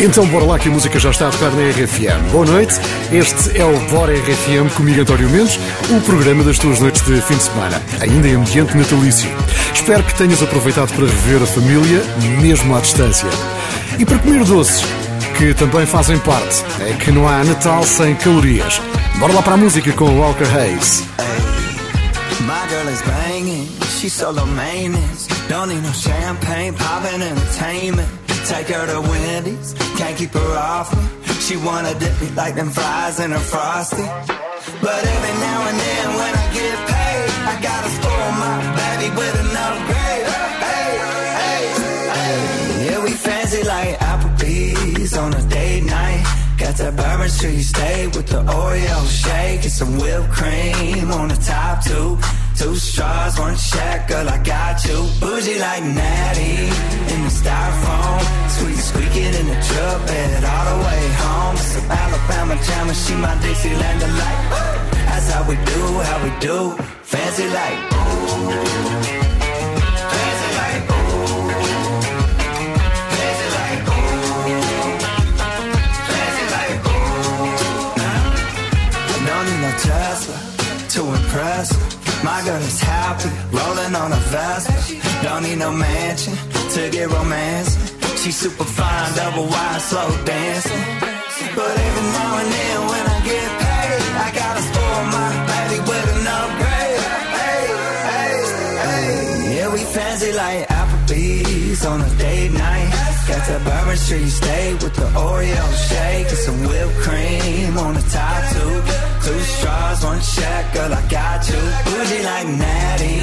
Então bora lá que a música já está a tocar na RFM. Boa noite, este é o Bora RFM comigo António Mendes, o programa das tuas noites de fim de semana, ainda em ambiente natalício. Espero que tenhas aproveitado para rever a família, mesmo à distância. E para comer doces, que também fazem parte, é que não há Natal sem calorias. Bora lá para a música com Walker Hayes. My girl is maintenance. Don't need no champagne, poppin' entertainment. Take her to Wendy's, can't keep her off me. She wanna dip me like them fries in a frosty. But every now and then when I get paid, I gotta spoil my baby with an upgrade. Hey, hey, hey. Yeah, we fancy like Applebee's on a that Bourbon Street steak with the Oreo shake and some whipped cream on the top two. Two straws, one check, girl, I got you. Bougie like Natty in the styrofoam. Sweet squeaking in the truck bed all the way home. Some Alabama jam she my Dixieland delight. That's how we do, how we do. Fancy like. Fancy her. My girl is happy, rolling on a Vespa. Don't need no mansion to get romance. She's super fine, double wide, slow dancing. But every now and then when I get paid, I gotta spoil my baby with an upgrade. Hey, hey, hey. Yeah, we fancy like Applebee's on a date night. Got that Bourbon Street steak with the Oreo shake and some whipped cream on the top two. Straws, one check, girl, I got you. Bougie like Natty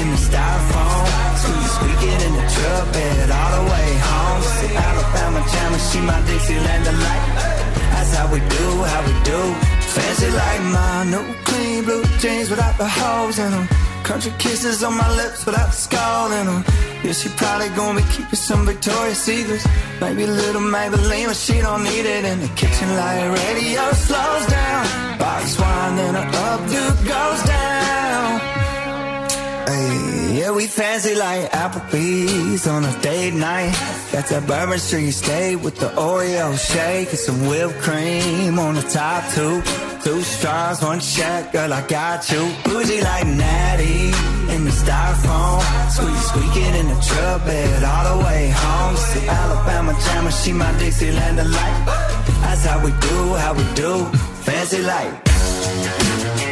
in the styrofoam. Squeak, squeaking in the truck bed all the way home. Some Alabama jam she my Dixieland delight. That's how we do, how we do. Fancy like my new clean blue jeans without the holes in them. Country kisses on my lips without in them. Yeah, she probably gonna be keeping some Victoria's Secrets. Maybe a little Maybelline, but she don't need it in the kitchen like radio slows down. Box wine, then her updo goes down. Hey, yeah, we fancy like Applebee's on a date night. Got that Bourbon Street steak with the Oreo shake and some whipped cream on the top two. Two straws, one check, girl, I got you. Bougie like Natty in the styrofoam. Squeak, squeaking in the truck bed all the way home. See Alabama jammer, she my Dixieland delight. That's how we do, how we do. Fancy like.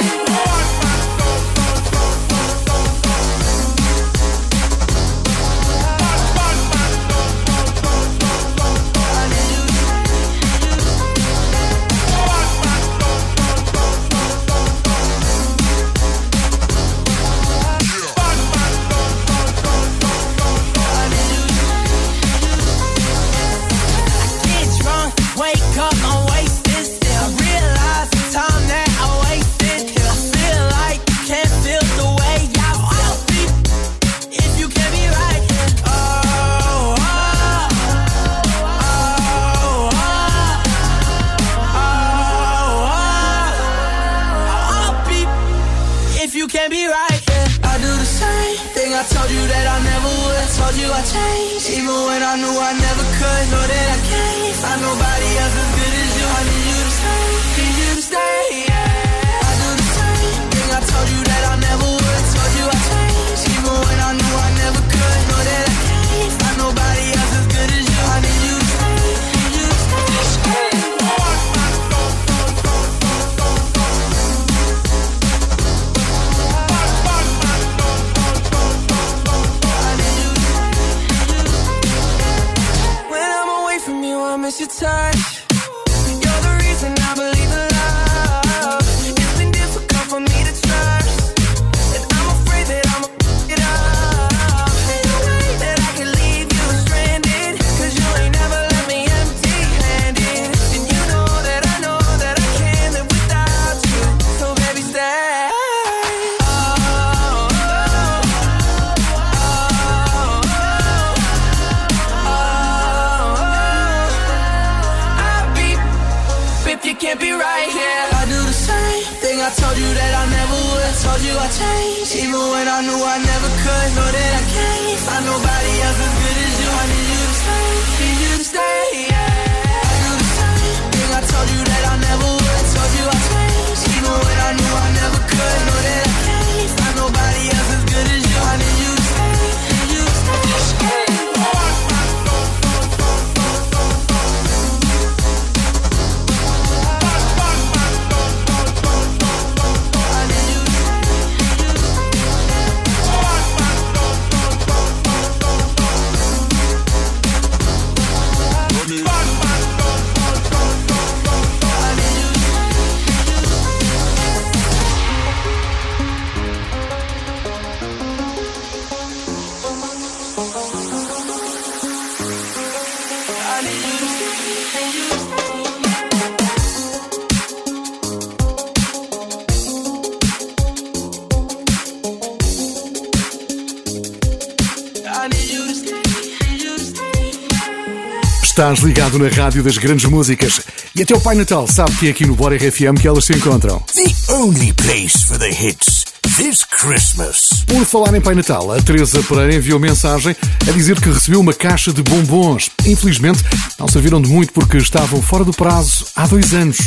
Estás ligado na rádio das grandes músicas. E até o Pai Natal sabe que é aqui no Bora RFM que elas se encontram. The only place for the hits. This Christmas. Por falar em Pai Natal, a Teresa Pereira enviou mensagem a dizer que recebeu uma caixa de bombons. Infelizmente, não serviram de muito porque estavam fora do prazo há dois anos.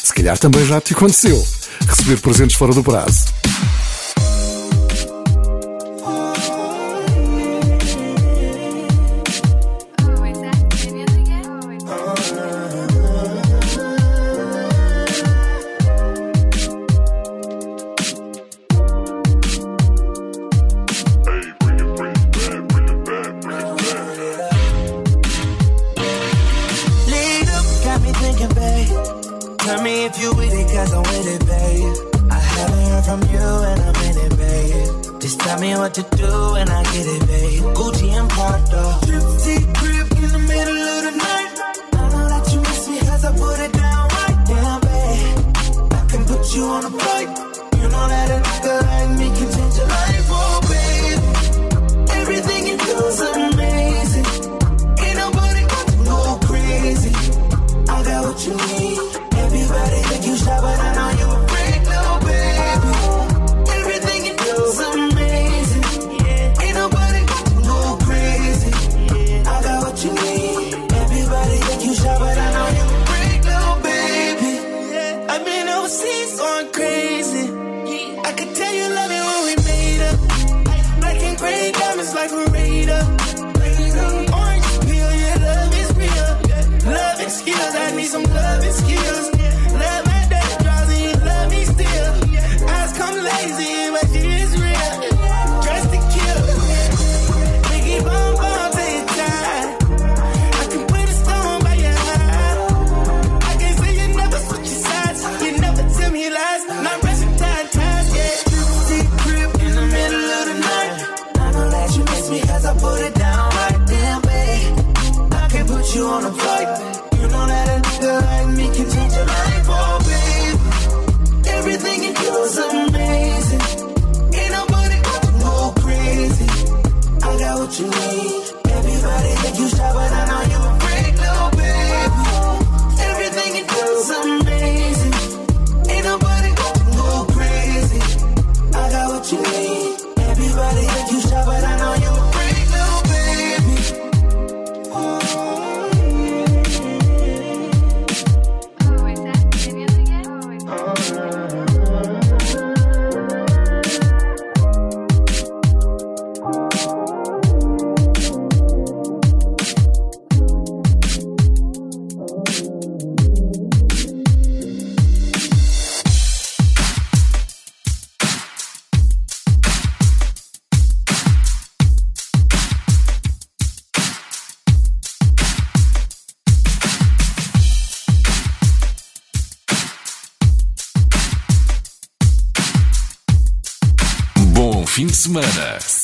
Se calhar também já te aconteceu receber presentes fora do prazo. to do.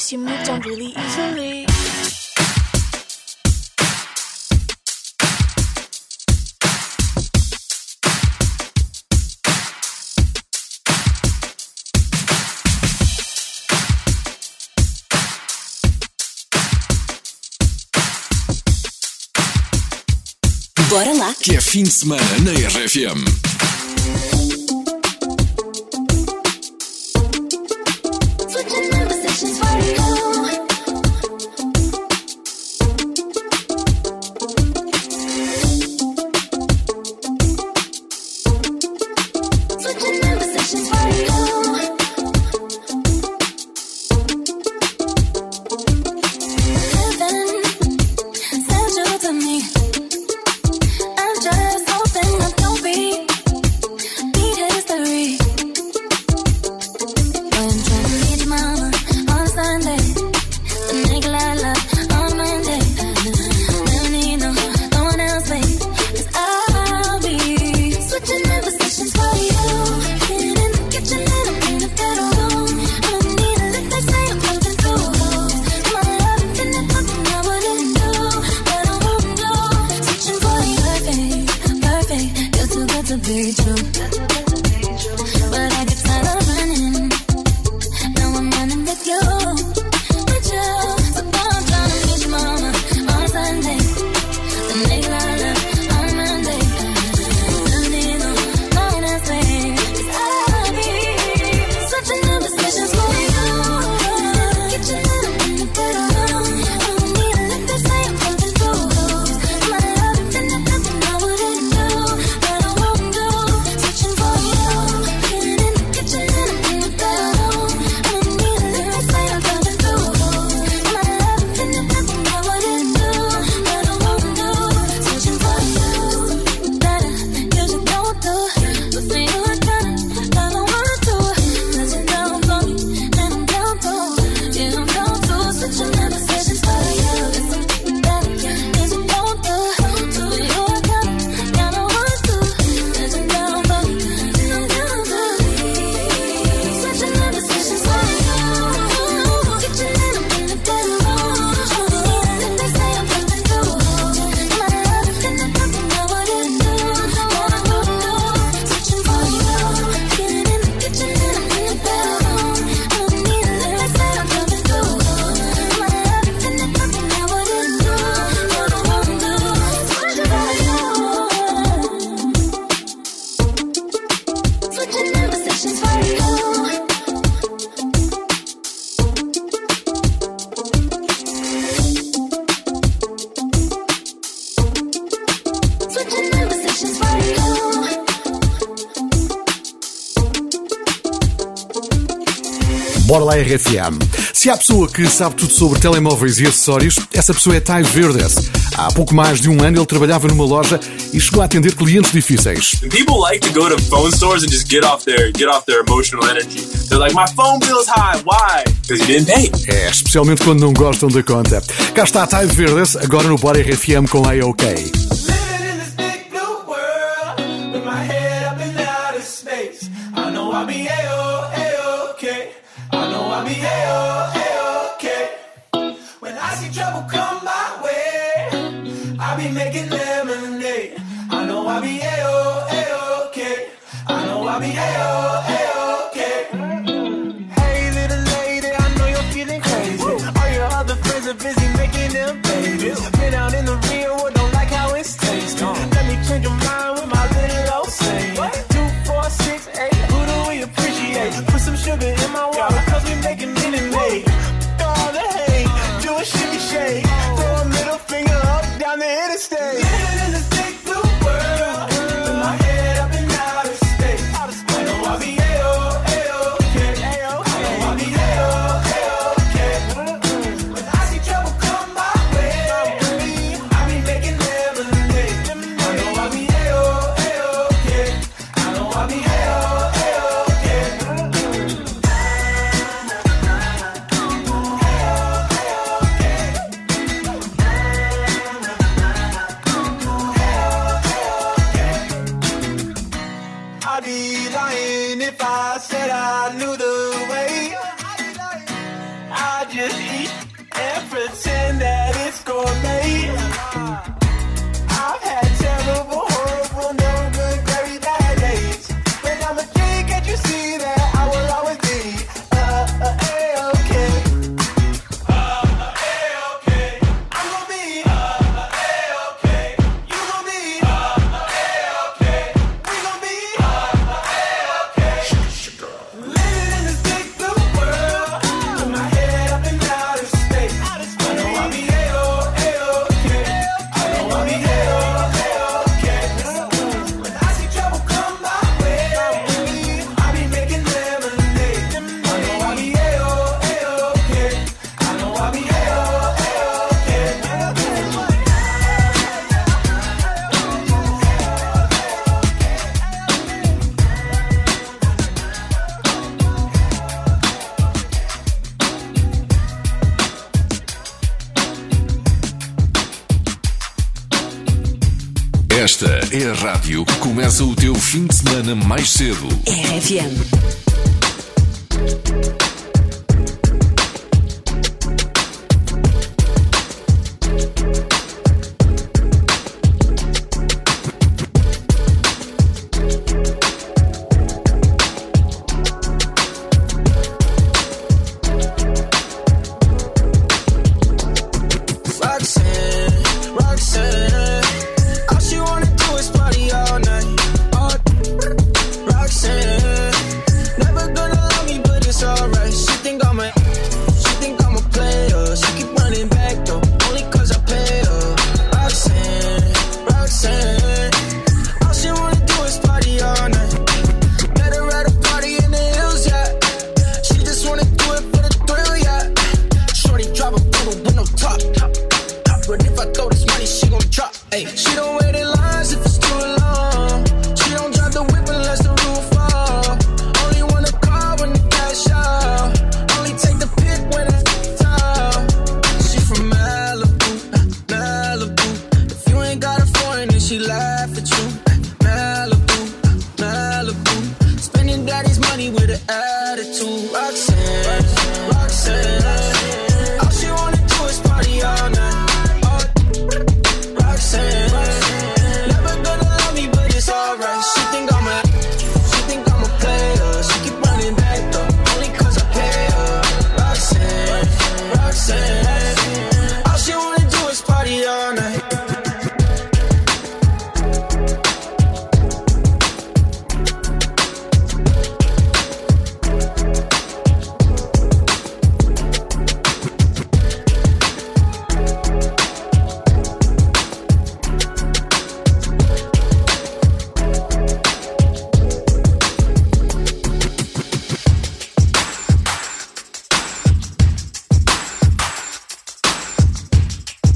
guess you moved on really easily. Bora lá! Que é fim de semana na RFM. RFM. Se há pessoa que sabe tudo sobre telemóveis e acessórios, essa pessoa é Tais Verdes. Há pouco mais de um ano ele trabalhava numa loja e chegou a atender clientes difíceis. People like to go to phone stores and just get off their, get off their emotional energy. They're like, my phone high, why? Because you didn't pay. É, especialmente quando não gostam da conta. Cá está Tais Verdes, agora no Bora RFM com a OK. I see trouble come my way, I be making lemonade. I know I be A-O, A-OK. I know I be A-O, A-O. rádio, começa o teu fim de semana mais cedo. RFM.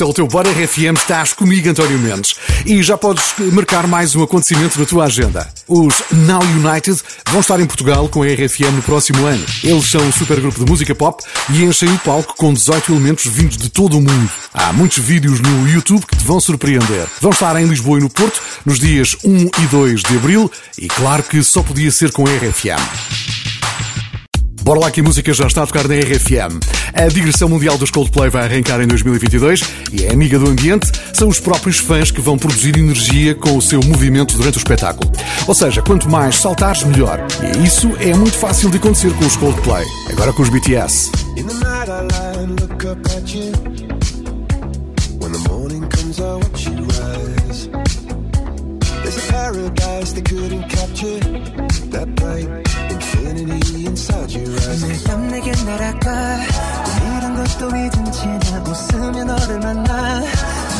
É o teu Bora RFM, estás comigo, António Mendes. E já podes marcar mais um acontecimento na tua agenda. Os Now United vão estar em Portugal com a RFM no próximo ano. Eles são um supergrupo de música pop e enchem o palco com 18 elementos vindos de todo o mundo. Há muitos vídeos no YouTube que te vão surpreender. Vão estar em Lisboa e no Porto nos dias 1 e 2 de abril e claro que só podia ser com a RFM. Bora lá que a música já está a tocar na RFM. A digressão mundial dos Coldplay vai arrancar em 2022 e é amiga do ambiente. São os próprios fãs que vão produzir energia com o seu movimento durante o espetáculo. Ou seja, quanto mais saltares, melhor. E isso é muito fácil de acontecer com os Coldplay. Agora com os BTS. There's a paradise they couldn't capture. That bright inside your eyes. 매일 밤 내게 날아가 꿈이란 것도 잊은 채나 웃으며 너를 만나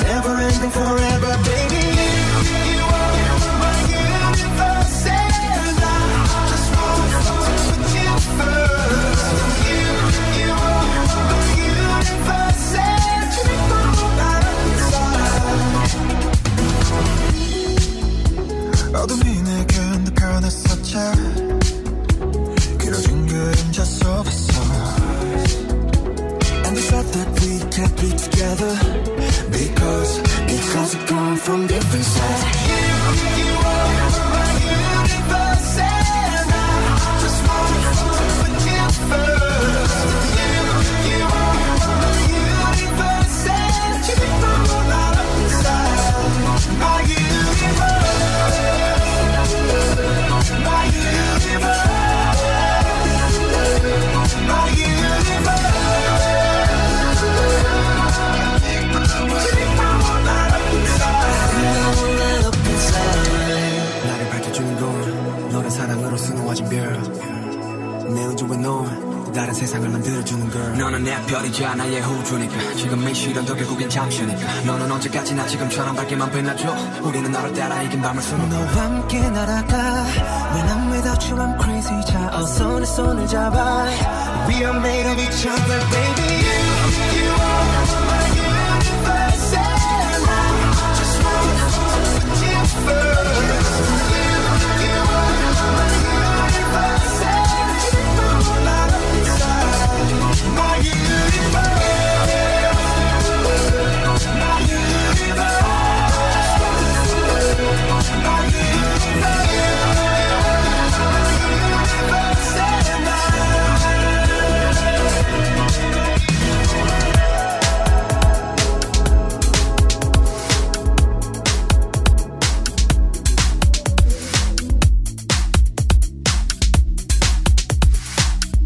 Never ending forever, baby. You are my universe, and I just want to put you first. You, you are my universe, and you inside. 어둠이 내게 내 변했었자 be together Because, because we come from different sides You, you are 다른 세상을 만들어주는 걸. 너는 내 별이자 나의 호주니까. 지금 이 시련도 결국엔 잠시니까. 너는 언제까지나 지금처럼 밝게만 빛나줘. 우리는 너를 따라 이긴 밤을 수놓고. 너와 함께 날아가. When I'm without you I'm crazy. 자 어서 내 손을 잡아. We are made of each other baby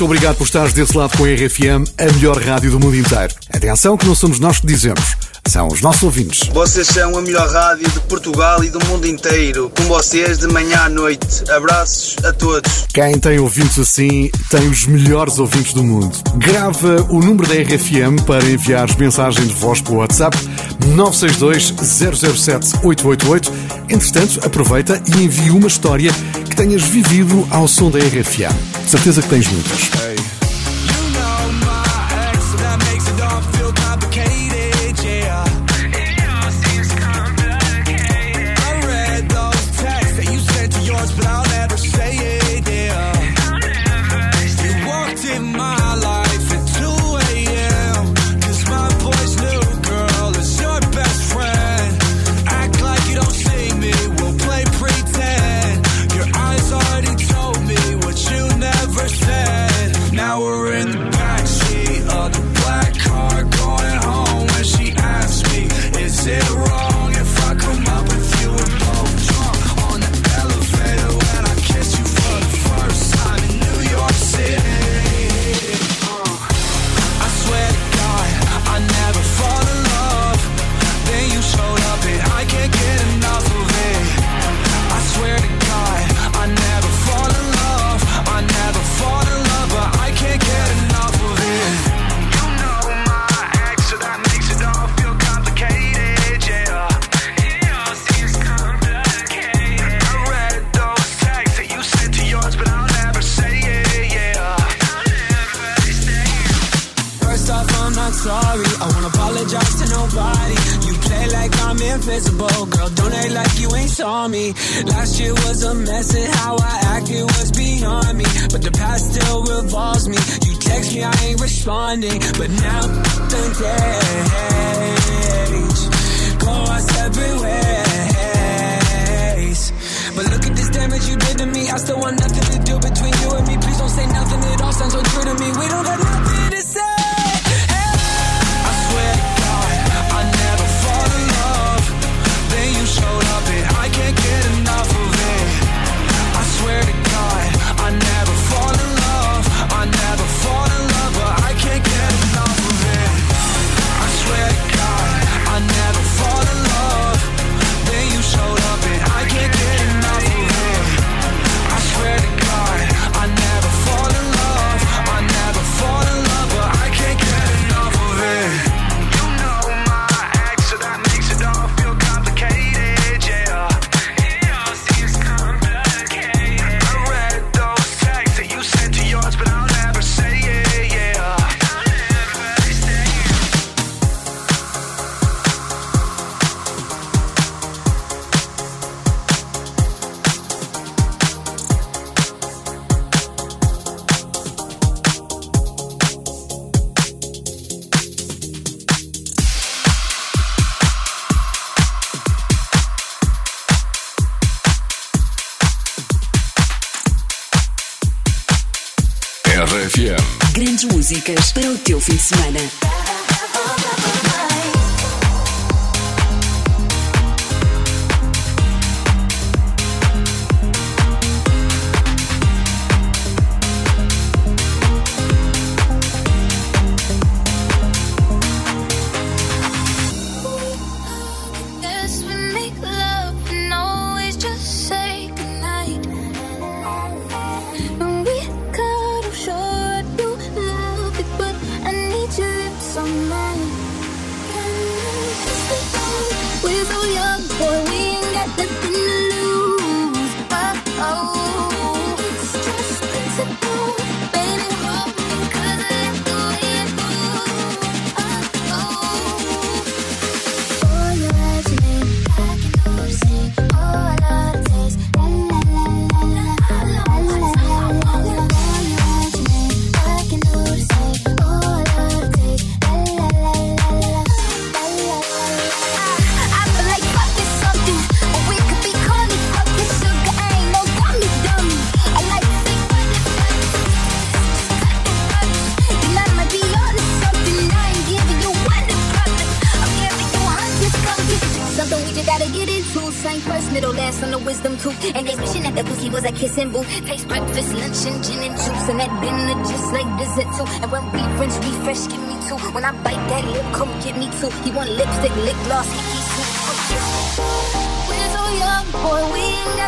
Muito obrigado por estares desse lado com a RFM, a melhor rádio do mundo inteiro. Atenção que não somos nós que dizemos, são os nossos ouvintes. Vocês são a melhor rádio de Portugal e do mundo inteiro. Com vocês de manhã à noite. Abraços a todos. Quem tem ouvintes assim tem os melhores ouvintes do mundo. Grava o número da RFM para enviar mensagens de voz para o WhatsApp 962 007 888. Entretanto, aproveita e envie uma história que tenhas vivido ao som da RFM. Certeza que tens muitas.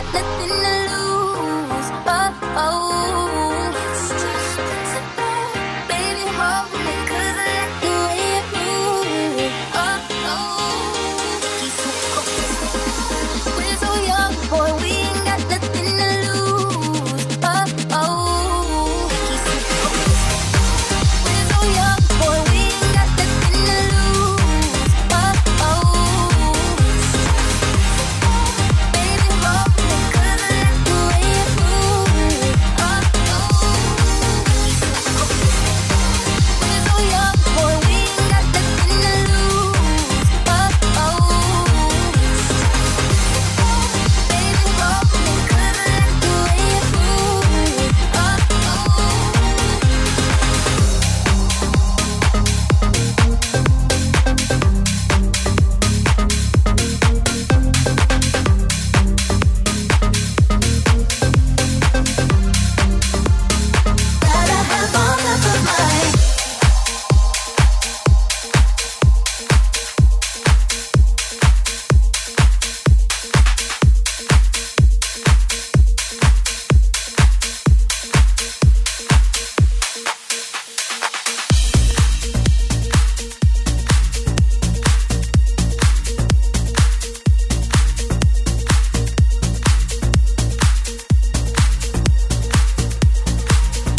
got nothing to lose. Oh, oh.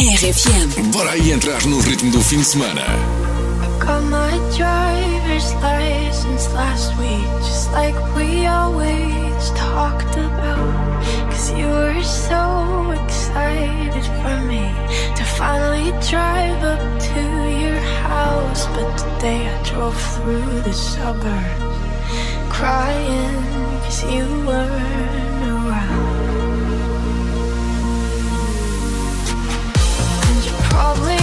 RFM. Bora aí entrar no ritmo do fim de semana. Got my driver's license last week, just like we always talked about. Cause you were so excited for me to finally drive up to your house. But today I drove through the suburbs crying, cause you were. Probably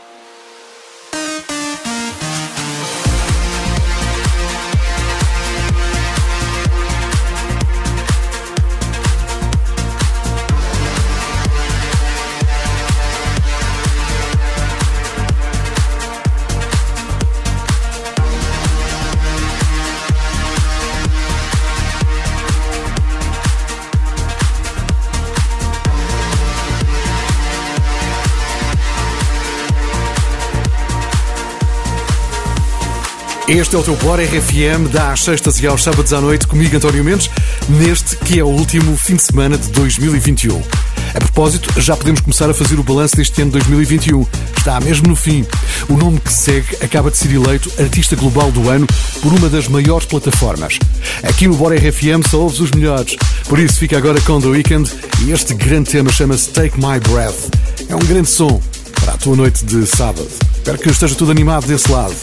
Este é o teu Bora RFM, dá às sextas e aos sábados à noite, comigo António Mendes, neste que é o último fim de semana de 2021. A propósito, já podemos começar a fazer o balanço deste ano de 2021. Está mesmo no fim. O nome que segue acaba de ser eleito Artista Global do Ano por uma das maiores plataformas. Aqui no Bora RFM só ouves os melhores. Por isso fica agora com The Weeknd e este grande tema chama-se Take My Breath. É um grande som para a tua noite de sábado. Espero que esteja tudo animado desse lado.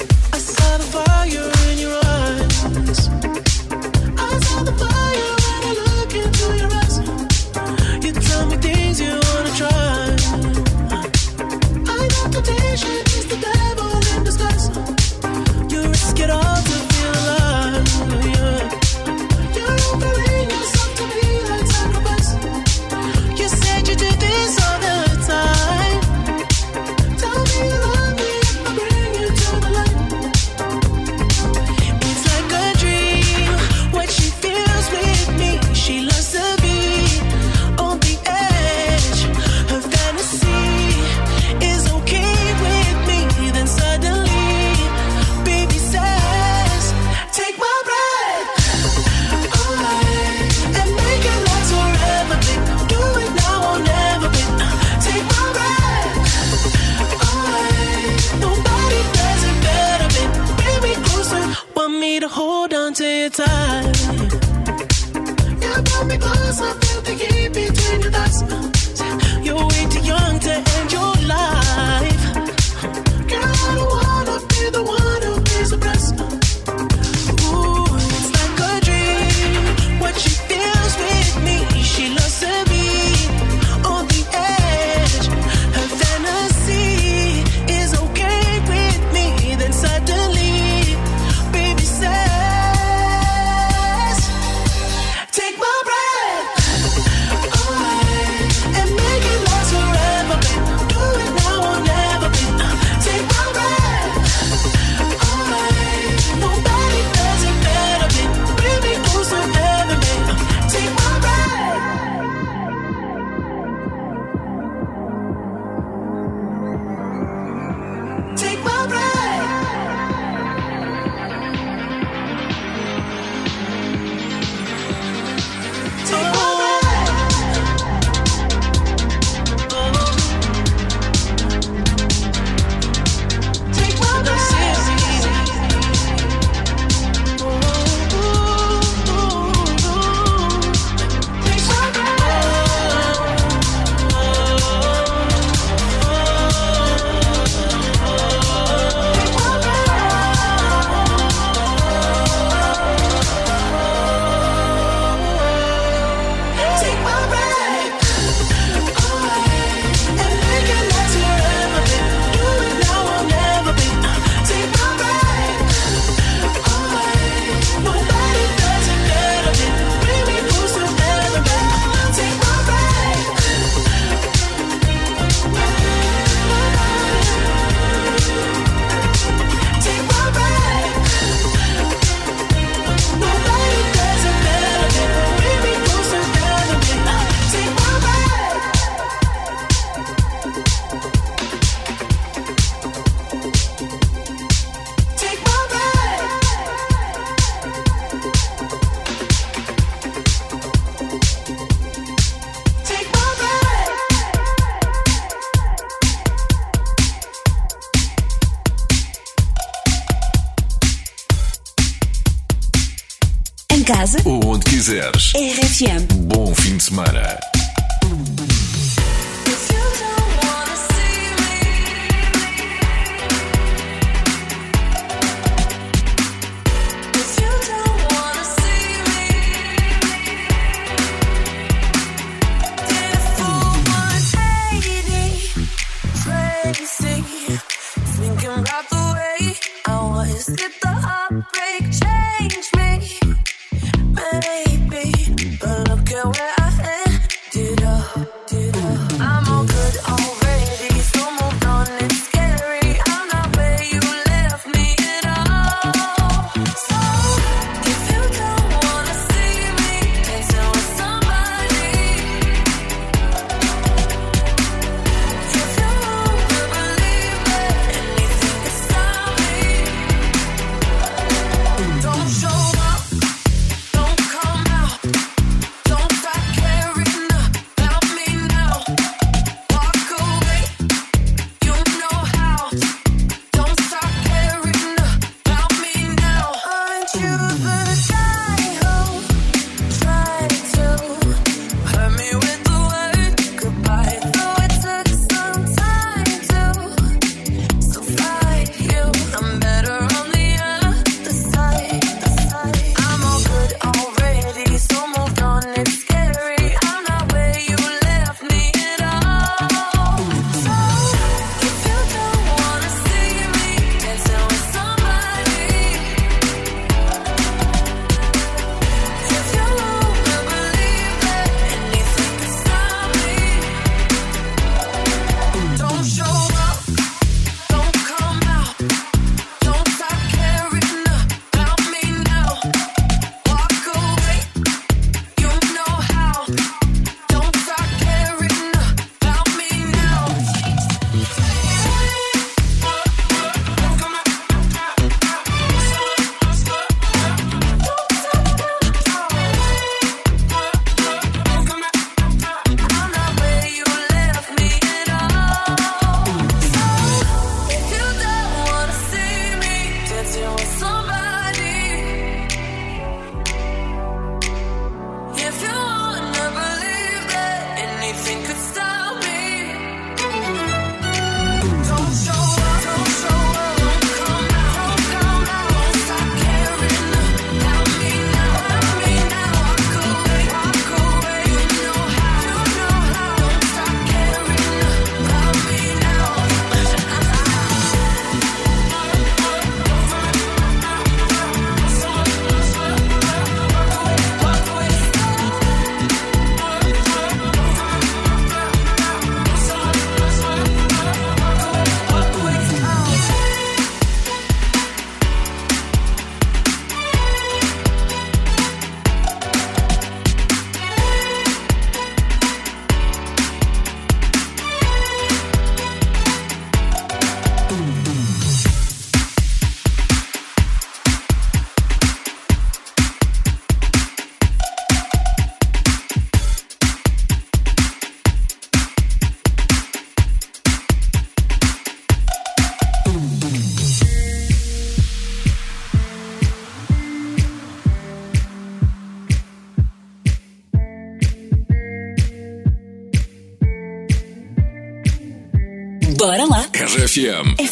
casa ou onde quiseres. RFM. Bom fim de semana.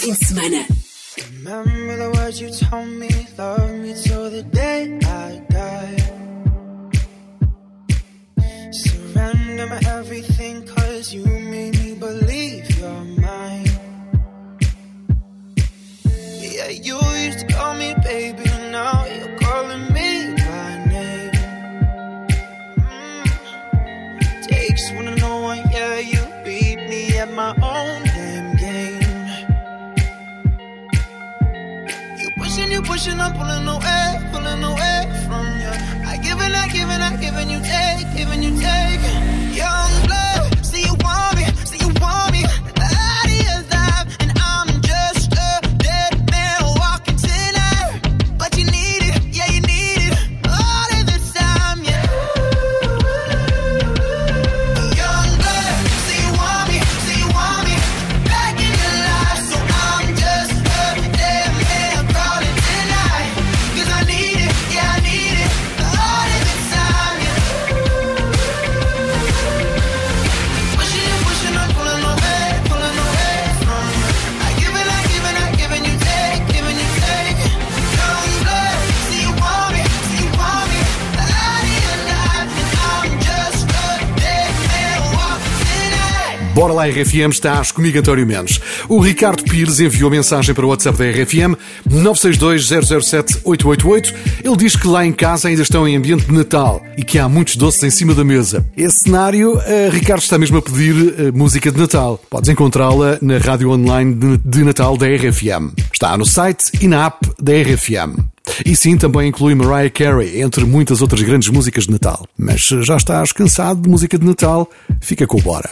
en semana. Remember the words you told me, love me till the day I die. Surrender my everything, cause you made me believe you're mine. Yeah, you used to call me baby, now you're calling me by name. Mm. Takes one to know one, yeah, you beat me at my own. pushing, I'm pulling away, pulling away from you. I give and I give and I give and you take, giving you take. Young blood. Bora lá RFM, estás comigo António Mendes. O Ricardo Pires enviou mensagem para o WhatsApp da RFM 962-007-888. Ele diz que lá em casa ainda estão em ambiente de Natal e que há muitos doces em cima da mesa. Esse cenário, uh, Ricardo está mesmo a pedir uh, música de Natal. Podes encontrá-la na rádio online de Natal da RFM. Está no site e na app da RFM. E sim, também inclui Mariah Carey, entre muitas outras grandes músicas de Natal. Mas já estás cansado de música de Natal? Fica com o Bora.